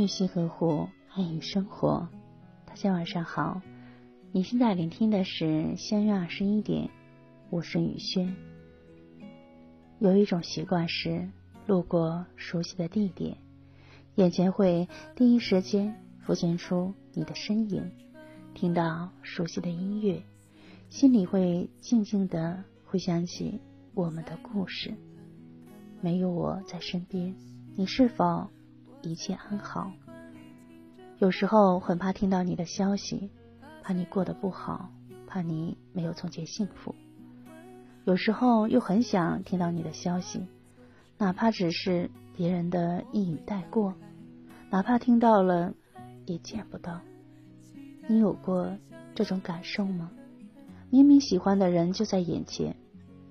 用心呵护，爱与生活。大家晚上好，你现在聆听的是相约二十一点，我是雨轩。有一种习惯是，路过熟悉的地点，眼前会第一时间浮现出你的身影；听到熟悉的音乐，心里会静静的回想起我们的故事。没有我在身边，你是否？一切安好。有时候很怕听到你的消息，怕你过得不好，怕你没有从前幸福。有时候又很想听到你的消息，哪怕只是别人的一语带过，哪怕听到了也见不到。你有过这种感受吗？明明喜欢的人就在眼前，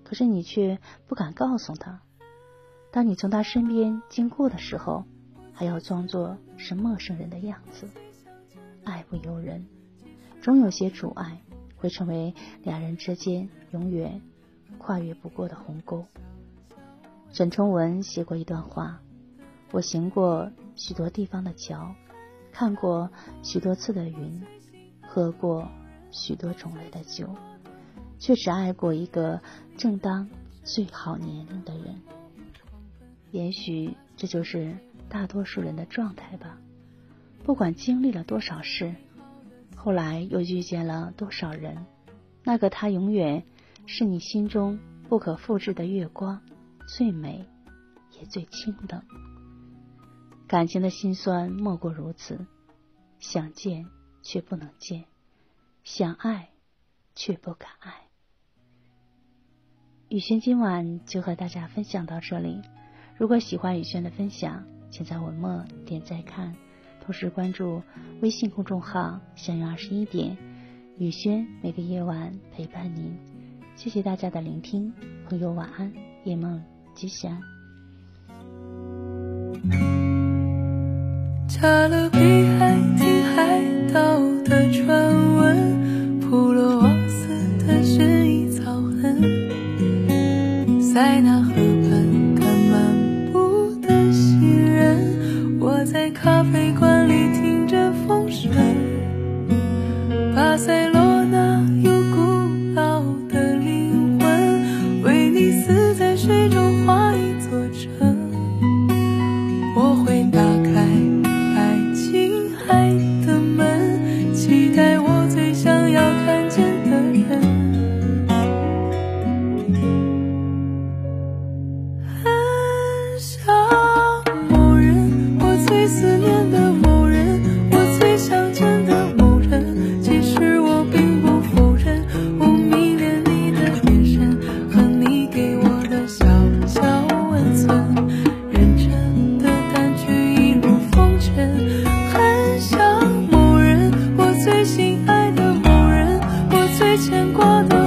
可是你却不敢告诉他。当你从他身边经过的时候。还要装作是陌生人的样子，爱不由人，总有些阻碍会成为两人之间永远跨越不过的鸿沟。沈从文写过一段话：我行过许多地方的桥，看过许多次的云，喝过许多种类的酒，却只爱过一个正当最好年龄的人。也许这就是。大多数人的状态吧，不管经历了多少事，后来又遇见了多少人，那个他永远是你心中不可复制的月光，最美也最清冷。感情的辛酸莫过如此，想见却不能见，想爱却不敢爱。雨轩今晚就和大家分享到这里，如果喜欢雨轩的分享。请在文末点再看，同时关注微信公众号“相约二十一点”，雨轩每个夜晚陪伴您。谢谢大家的聆听，朋友晚安，夜梦吉祥。加勒比海你死在水中画一座城我会打开爱琴海的门期待我最想要看见的人很想某人我最思念的 all the